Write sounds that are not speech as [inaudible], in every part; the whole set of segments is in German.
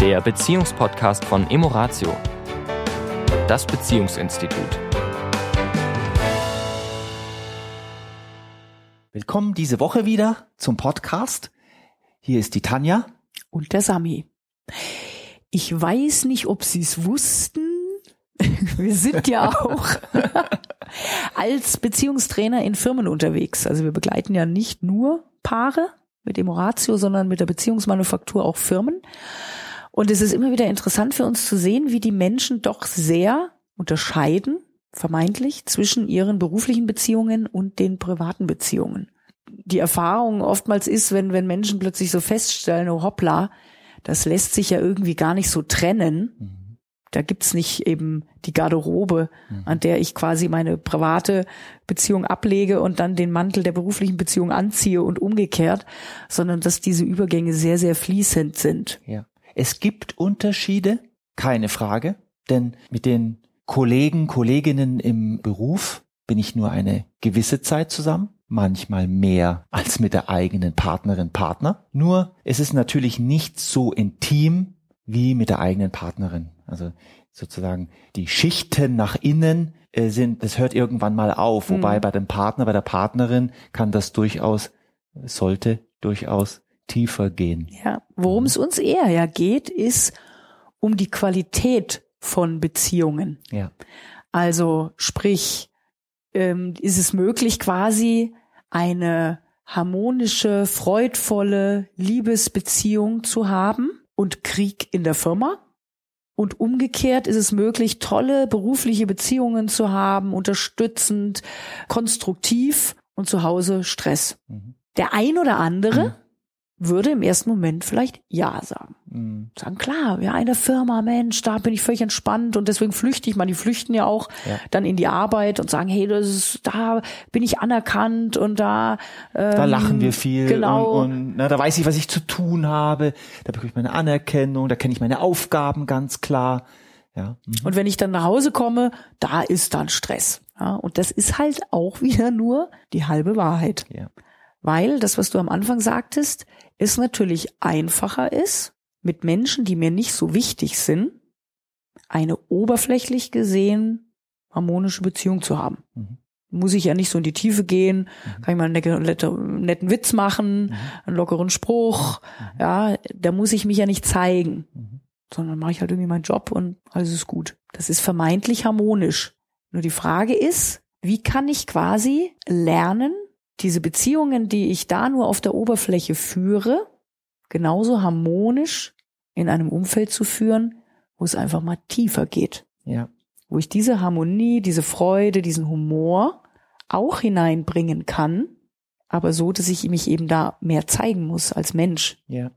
der Beziehungspodcast von Emoratio, das Beziehungsinstitut. Willkommen diese Woche wieder zum Podcast. Hier ist die Tanja. Und der Sami. Ich weiß nicht, ob Sie es wussten. [laughs] Wir sind ja auch [laughs] als Beziehungstrainer in Firmen unterwegs. Also wir begleiten ja nicht nur Paare mit dem Horatio, sondern mit der Beziehungsmanufaktur auch Firmen. Und es ist immer wieder interessant für uns zu sehen, wie die Menschen doch sehr unterscheiden, vermeintlich, zwischen ihren beruflichen Beziehungen und den privaten Beziehungen. Die Erfahrung oftmals ist, wenn, wenn Menschen plötzlich so feststellen, oh hoppla, das lässt sich ja irgendwie gar nicht so trennen. Mhm da gibt's nicht eben die Garderobe, mhm. an der ich quasi meine private Beziehung ablege und dann den Mantel der beruflichen Beziehung anziehe und umgekehrt, sondern dass diese Übergänge sehr, sehr fließend sind. Ja. Es gibt Unterschiede, keine Frage, denn mit den Kollegen, Kolleginnen im Beruf bin ich nur eine gewisse Zeit zusammen, manchmal mehr als mit der eigenen Partnerin, Partner. Nur es ist natürlich nicht so intim wie mit der eigenen Partnerin. Also sozusagen die Schichten nach innen äh, sind, das hört irgendwann mal auf. Mhm. Wobei bei dem Partner, bei der Partnerin kann das durchaus, sollte durchaus tiefer gehen. Ja, worum es uns eher ja geht, ist um die Qualität von Beziehungen. Ja. Also sprich, ähm, ist es möglich quasi eine harmonische, freudvolle Liebesbeziehung zu haben und Krieg in der Firma? Und umgekehrt ist es möglich, tolle berufliche Beziehungen zu haben, unterstützend, konstruktiv und zu Hause Stress. Mhm. Der ein oder andere mhm würde im ersten Moment vielleicht Ja sagen. Mhm. Sagen, klar, ja, eine Firma, Mensch, da bin ich völlig entspannt und deswegen flüchte ich. Man, die flüchten ja auch ja. dann in die Arbeit und sagen, hey, das ist, da bin ich anerkannt und da ähm, Da lachen wir viel genau. und, und na, da weiß ich, was ich zu tun habe, da bekomme ich meine Anerkennung, da kenne ich meine Aufgaben ganz klar. Ja. Mhm. Und wenn ich dann nach Hause komme, da ist dann Stress. Ja, und das ist halt auch wieder nur die halbe Wahrheit. Ja. Weil das, was du am Anfang sagtest, es natürlich einfacher ist, mit Menschen, die mir nicht so wichtig sind, eine oberflächlich gesehen harmonische Beziehung zu haben. Mhm. Muss ich ja nicht so in die Tiefe gehen, mhm. kann ich mal einen netten, netten Witz machen, mhm. einen lockeren Spruch, mhm. ja, da muss ich mich ja nicht zeigen, mhm. sondern mache ich halt irgendwie meinen Job und alles ist gut. Das ist vermeintlich harmonisch. Nur die Frage ist, wie kann ich quasi lernen, diese Beziehungen, die ich da nur auf der Oberfläche führe, genauso harmonisch in einem Umfeld zu führen, wo es einfach mal tiefer geht. Ja. Wo ich diese Harmonie, diese Freude, diesen Humor auch hineinbringen kann, aber so, dass ich mich eben da mehr zeigen muss als Mensch. Ja.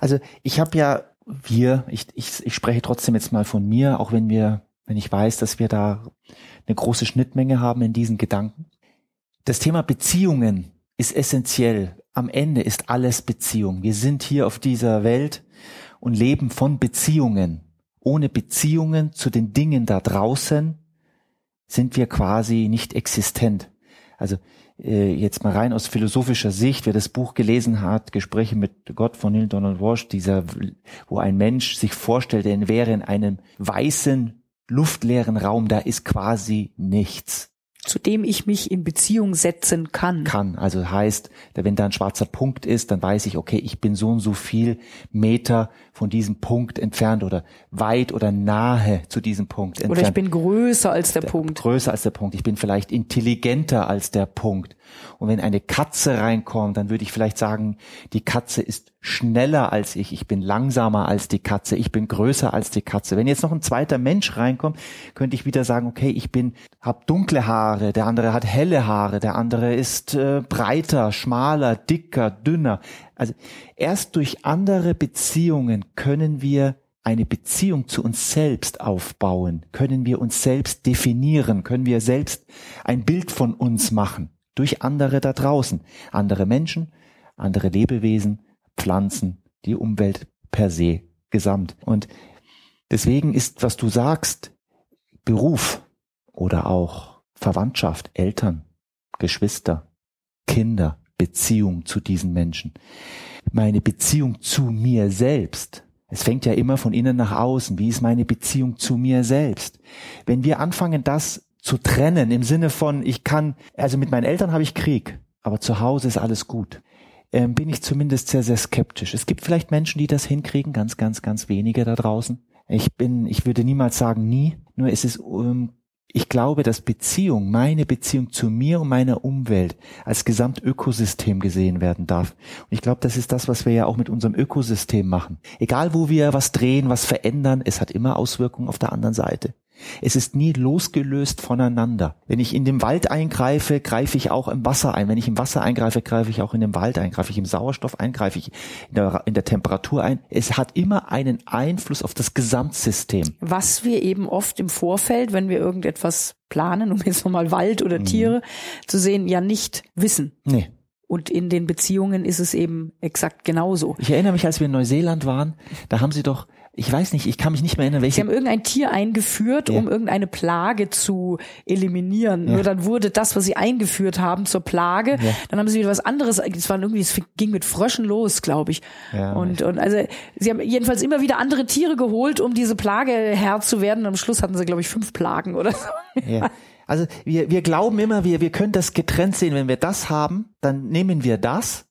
Also ich habe ja, wir, ich, ich, ich spreche trotzdem jetzt mal von mir, auch wenn wir, wenn ich weiß, dass wir da eine große Schnittmenge haben in diesen Gedanken. Das Thema Beziehungen ist essentiell. Am Ende ist alles Beziehung. Wir sind hier auf dieser Welt und leben von Beziehungen. Ohne Beziehungen zu den Dingen da draußen sind wir quasi nicht existent. Also äh, jetzt mal rein aus philosophischer Sicht, wer das Buch gelesen hat, Gespräche mit Gott von Neil Donald Walsh, dieser, wo ein Mensch sich vorstellt, er wäre in einem weißen, luftleeren Raum, da ist quasi nichts zu dem ich mich in Beziehung setzen kann. Kann. Also heißt, wenn da ein schwarzer Punkt ist, dann weiß ich, okay, ich bin so und so viel Meter von diesem Punkt entfernt oder weit oder nahe zu diesem Punkt entfernt. Oder ich bin größer als der, der Punkt. Größer als der Punkt. Ich bin vielleicht intelligenter als der Punkt. Und wenn eine Katze reinkommt, dann würde ich vielleicht sagen, die Katze ist schneller als ich, ich bin langsamer als die Katze, ich bin größer als die Katze. Wenn jetzt noch ein zweiter Mensch reinkommt, könnte ich wieder sagen, okay, ich bin hab dunkle Haare, der andere hat helle Haare, der andere ist äh, breiter, schmaler, dicker, dünner. Also erst durch andere Beziehungen können wir eine Beziehung zu uns selbst aufbauen, können wir uns selbst definieren, können wir selbst ein Bild von uns machen durch andere da draußen. Andere Menschen, andere Lebewesen, Pflanzen, die Umwelt per se gesamt. Und deswegen ist, was du sagst, Beruf oder auch Verwandtschaft, Eltern, Geschwister, Kinder, Beziehung zu diesen Menschen, meine Beziehung zu mir selbst, Es fängt ja immer von innen nach außen. Wie ist meine Beziehung zu mir selbst? Wenn wir anfangen, das zu trennen im Sinne von, ich kann, also mit meinen Eltern habe ich Krieg, aber zu Hause ist alles gut, ähm, bin ich zumindest sehr, sehr skeptisch. Es gibt vielleicht Menschen, die das hinkriegen, ganz, ganz, ganz wenige da draußen. Ich bin, ich würde niemals sagen nie, nur es ist ähm, ich glaube, dass Beziehung, meine Beziehung zu mir und meiner Umwelt als Gesamtökosystem gesehen werden darf. Und ich glaube, das ist das, was wir ja auch mit unserem Ökosystem machen. Egal, wo wir was drehen, was verändern, es hat immer Auswirkungen auf der anderen Seite. Es ist nie losgelöst voneinander. Wenn ich in den Wald eingreife, greife ich auch im Wasser ein. Wenn ich im Wasser eingreife, greife ich auch in den Wald ein. Greife ich im Sauerstoff ein, greife ich in der, in der Temperatur ein. Es hat immer einen Einfluss auf das Gesamtsystem. Was wir eben oft im Vorfeld, wenn wir irgendetwas planen, um jetzt nochmal Wald oder mhm. Tiere mhm. zu sehen, ja nicht wissen. Nee. Und in den Beziehungen ist es eben exakt genauso. Ich erinnere mich, als wir in Neuseeland waren, da haben sie doch ich weiß nicht, ich kann mich nicht mehr erinnern, welche. Sie haben irgendein Tier eingeführt, ja. um irgendeine Plage zu eliminieren. Ja. Nur dann wurde das, was sie eingeführt haben, zur Plage. Ja. Dann haben sie wieder was anderes. Es war irgendwie, es ging mit Fröschen los, glaube ich. Ja, und, und also sie haben jedenfalls immer wieder andere Tiere geholt, um diese Plage Herr zu werden. Und am Schluss hatten sie, glaube ich, fünf Plagen oder so. [laughs] Also wir, wir glauben immer, wir, wir können das getrennt sehen. Wenn wir das haben, dann nehmen wir das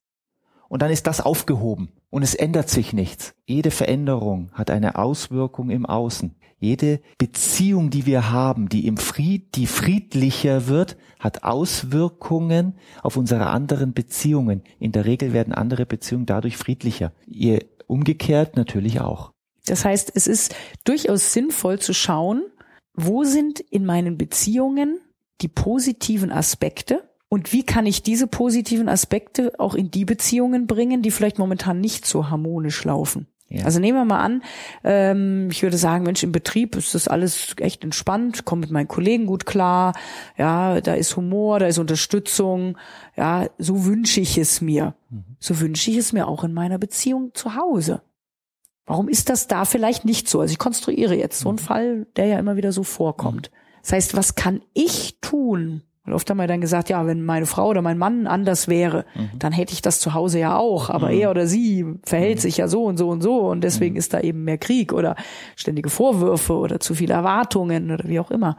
und dann ist das aufgehoben und es ändert sich nichts. Jede Veränderung hat eine Auswirkung im Außen. Jede Beziehung, die wir haben, die im Fried, die friedlicher wird, hat Auswirkungen auf unsere anderen Beziehungen. In der Regel werden andere Beziehungen dadurch friedlicher. Ihr umgekehrt natürlich auch. Das heißt, es ist durchaus sinnvoll zu schauen, wo sind in meinen Beziehungen die positiven Aspekte und wie kann ich diese positiven Aspekte auch in die Beziehungen bringen, die vielleicht momentan nicht so harmonisch laufen? Ja. Also nehmen wir mal an, ähm, ich würde sagen, Mensch, im Betrieb ist das alles echt entspannt, komme mit meinen Kollegen gut klar, ja, da ist Humor, da ist Unterstützung, ja, so wünsche ich es mir. Mhm. So wünsche ich es mir auch in meiner Beziehung zu Hause. Warum ist das da vielleicht nicht so? Also ich konstruiere jetzt so einen mhm. Fall, der ja immer wieder so vorkommt. Mhm. Das heißt, was kann ich tun, und oft haben wir dann gesagt, ja, wenn meine Frau oder mein Mann anders wäre, mhm. dann hätte ich das zu Hause ja auch. Aber mhm. er oder sie verhält mhm. sich ja so und so und so und deswegen mhm. ist da eben mehr Krieg oder ständige Vorwürfe oder zu viele Erwartungen oder wie auch immer.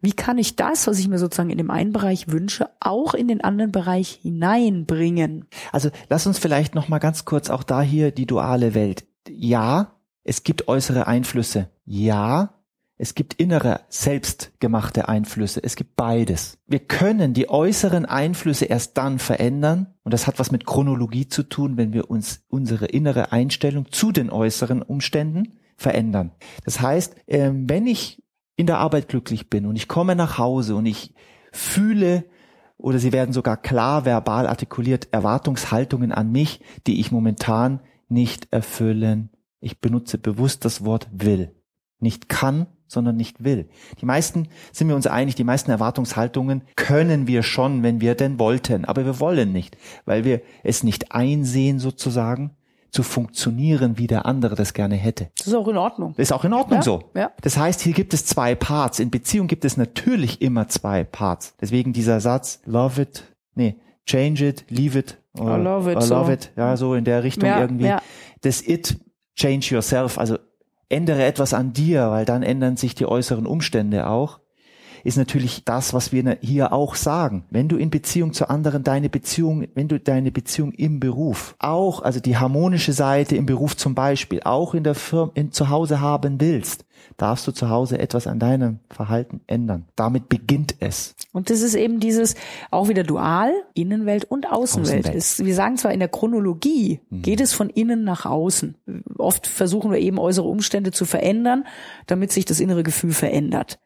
Wie kann ich das, was ich mir sozusagen in dem einen Bereich wünsche, auch in den anderen Bereich hineinbringen? Also lass uns vielleicht noch mal ganz kurz auch da hier die duale Welt. Ja, es gibt äußere Einflüsse. Ja, es gibt innere, selbstgemachte Einflüsse. Es gibt beides. Wir können die äußeren Einflüsse erst dann verändern. Und das hat was mit Chronologie zu tun, wenn wir uns unsere innere Einstellung zu den äußeren Umständen verändern. Das heißt, ähm, wenn ich in der Arbeit glücklich bin und ich komme nach Hause und ich fühle oder sie werden sogar klar verbal artikuliert Erwartungshaltungen an mich, die ich momentan nicht erfüllen. Ich benutze bewusst das Wort will. Nicht kann, sondern nicht will. Die meisten, sind wir uns einig, die meisten Erwartungshaltungen können wir schon, wenn wir denn wollten, aber wir wollen nicht, weil wir es nicht einsehen sozusagen, zu funktionieren, wie der andere das gerne hätte. Das ist auch in Ordnung. Das ist auch in Ordnung ja, so. Ja. Das heißt, hier gibt es zwei Parts. In Beziehung gibt es natürlich immer zwei Parts. Deswegen dieser Satz, love it, nee, change it, leave it, I love it, or love so. it, ja, so in der Richtung ja, irgendwie. Das it, change yourself, also ändere etwas an dir, weil dann ändern sich die äußeren Umstände auch, ist natürlich das, was wir hier auch sagen. Wenn du in Beziehung zu anderen deine Beziehung, wenn du deine Beziehung im Beruf auch, also die harmonische Seite im Beruf zum Beispiel, auch in der Firma, in zu Hause haben willst, darfst du zu Hause etwas an deinem Verhalten ändern. Damit beginnt es. Und das ist eben dieses auch wieder dual, Innenwelt und Außenwelt. Außenwelt. Es, wir sagen zwar in der Chronologie mhm. geht es von innen nach außen. Oft versuchen wir eben äußere Umstände zu verändern, damit sich das innere Gefühl verändert.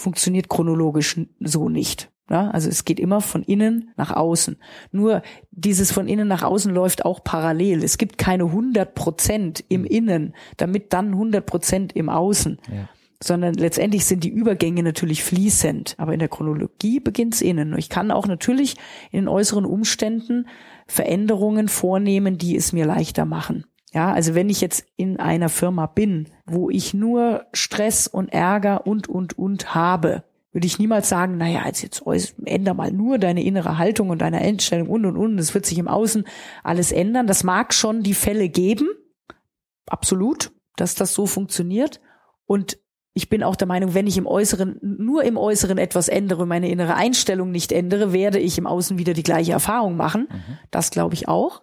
Funktioniert chronologisch so nicht. Ja, also es geht immer von innen nach außen. Nur dieses von innen nach außen läuft auch parallel. Es gibt keine 100 Prozent im Innen, damit dann 100 Prozent im Außen. Ja. Sondern letztendlich sind die Übergänge natürlich fließend. Aber in der Chronologie beginnt's innen. Ich kann auch natürlich in den äußeren Umständen Veränderungen vornehmen, die es mir leichter machen. Ja, also wenn ich jetzt in einer Firma bin, wo ich nur Stress und Ärger und, und, und habe, würde ich niemals sagen, naja, jetzt, jetzt änder mal nur deine innere Haltung und deine Einstellung und und und, es wird sich im Außen alles ändern. Das mag schon die Fälle geben, absolut, dass das so funktioniert. Und ich bin auch der Meinung, wenn ich im Äußeren, nur im Äußeren etwas ändere, meine innere Einstellung nicht ändere, werde ich im Außen wieder die gleiche Erfahrung machen. Mhm. Das glaube ich auch.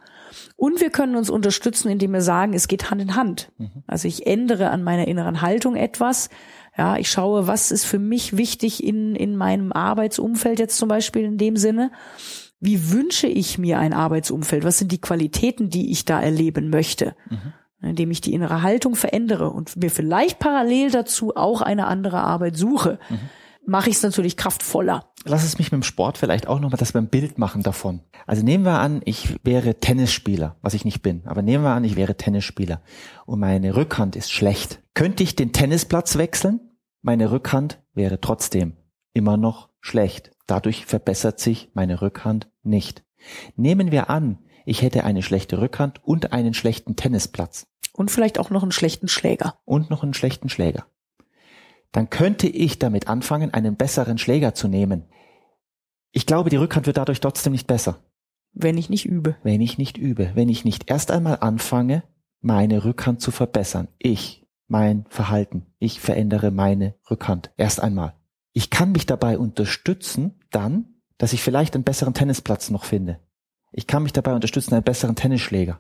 Und wir können uns unterstützen, indem wir sagen, es geht Hand in Hand. Mhm. Also ich ändere an meiner inneren Haltung etwas. Ja, ich schaue, was ist für mich wichtig in, in meinem Arbeitsumfeld jetzt zum Beispiel in dem Sinne. Wie wünsche ich mir ein Arbeitsumfeld? Was sind die Qualitäten, die ich da erleben möchte? Mhm indem ich die innere Haltung verändere und mir vielleicht parallel dazu auch eine andere Arbeit suche, mhm. Mache ich es natürlich kraftvoller. Lass es mich mit dem Sport vielleicht auch nochmal das beim Bild machen davon. Also nehmen wir an, ich wäre Tennisspieler, was ich nicht bin, aber nehmen wir an, ich wäre Tennisspieler und meine Rückhand ist schlecht. Könnte ich den Tennisplatz wechseln? Meine Rückhand wäre trotzdem immer noch schlecht. Dadurch verbessert sich meine Rückhand nicht. Nehmen wir an, ich hätte eine schlechte Rückhand und einen schlechten Tennisplatz. Und vielleicht auch noch einen schlechten Schläger. Und noch einen schlechten Schläger. Dann könnte ich damit anfangen, einen besseren Schläger zu nehmen. Ich glaube, die Rückhand wird dadurch trotzdem nicht besser. Wenn ich nicht übe. Wenn ich nicht übe. Wenn ich nicht erst einmal anfange, meine Rückhand zu verbessern. Ich, mein Verhalten. Ich verändere meine Rückhand. Erst einmal. Ich kann mich dabei unterstützen, dann, dass ich vielleicht einen besseren Tennisplatz noch finde. Ich kann mich dabei unterstützen, einen besseren Tennisschläger.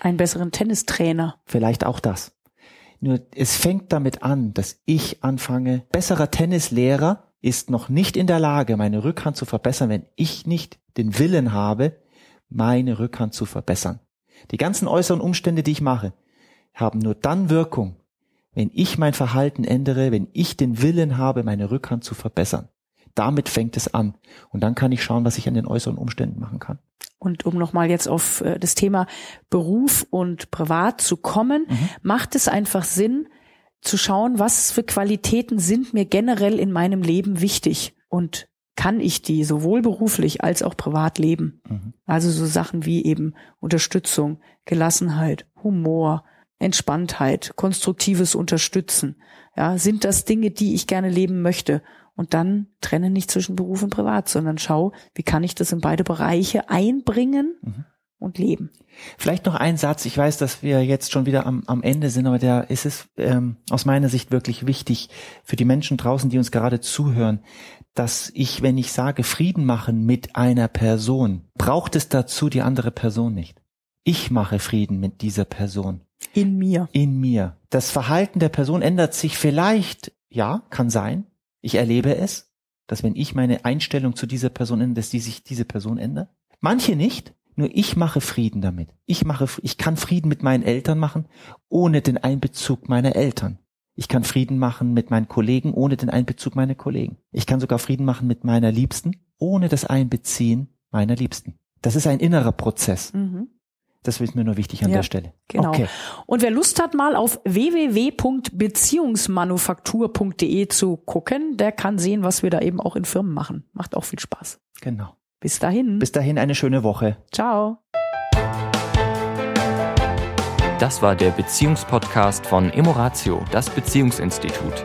Einen besseren Tennistrainer. Vielleicht auch das. Nur es fängt damit an, dass ich anfange, besserer Tennislehrer ist noch nicht in der Lage, meine Rückhand zu verbessern, wenn ich nicht den Willen habe, meine Rückhand zu verbessern. Die ganzen äußeren Umstände, die ich mache, haben nur dann Wirkung, wenn ich mein Verhalten ändere, wenn ich den Willen habe, meine Rückhand zu verbessern. Damit fängt es an. Und dann kann ich schauen, was ich an den äußeren Umständen machen kann. Und um nochmal jetzt auf äh, das Thema Beruf und Privat zu kommen, mhm. macht es einfach Sinn, zu schauen, was für Qualitäten sind mir generell in meinem Leben wichtig und kann ich die sowohl beruflich als auch privat leben. Mhm. Also so Sachen wie eben Unterstützung, Gelassenheit, Humor, Entspanntheit, konstruktives Unterstützen. Ja, sind das Dinge, die ich gerne leben möchte? Und dann trenne nicht zwischen Beruf und Privat, sondern schau, wie kann ich das in beide Bereiche einbringen mhm. und leben. Vielleicht noch ein Satz. Ich weiß, dass wir jetzt schon wieder am, am Ende sind, aber der ist es ähm, aus meiner Sicht wirklich wichtig für die Menschen draußen, die uns gerade zuhören, dass ich, wenn ich sage Frieden machen mit einer Person, braucht es dazu die andere Person nicht. Ich mache Frieden mit dieser Person. In mir. In mir. Das Verhalten der Person ändert sich vielleicht, ja, kann sein, ich erlebe es, dass wenn ich meine Einstellung zu dieser Person ändere, dass die sich diese Person ändert. Manche nicht, nur ich mache Frieden damit. Ich mache, ich kann Frieden mit meinen Eltern machen, ohne den Einbezug meiner Eltern. Ich kann Frieden machen mit meinen Kollegen, ohne den Einbezug meiner Kollegen. Ich kann sogar Frieden machen mit meiner Liebsten, ohne das Einbeziehen meiner Liebsten. Das ist ein innerer Prozess. Mhm. Das ist mir nur wichtig an ja, der Stelle. Genau. Okay. Und wer Lust hat, mal auf www.beziehungsmanufaktur.de zu gucken, der kann sehen, was wir da eben auch in Firmen machen. Macht auch viel Spaß. Genau. Bis dahin. Bis dahin eine schöne Woche. Ciao. Das war der Beziehungspodcast von Emoratio, das Beziehungsinstitut.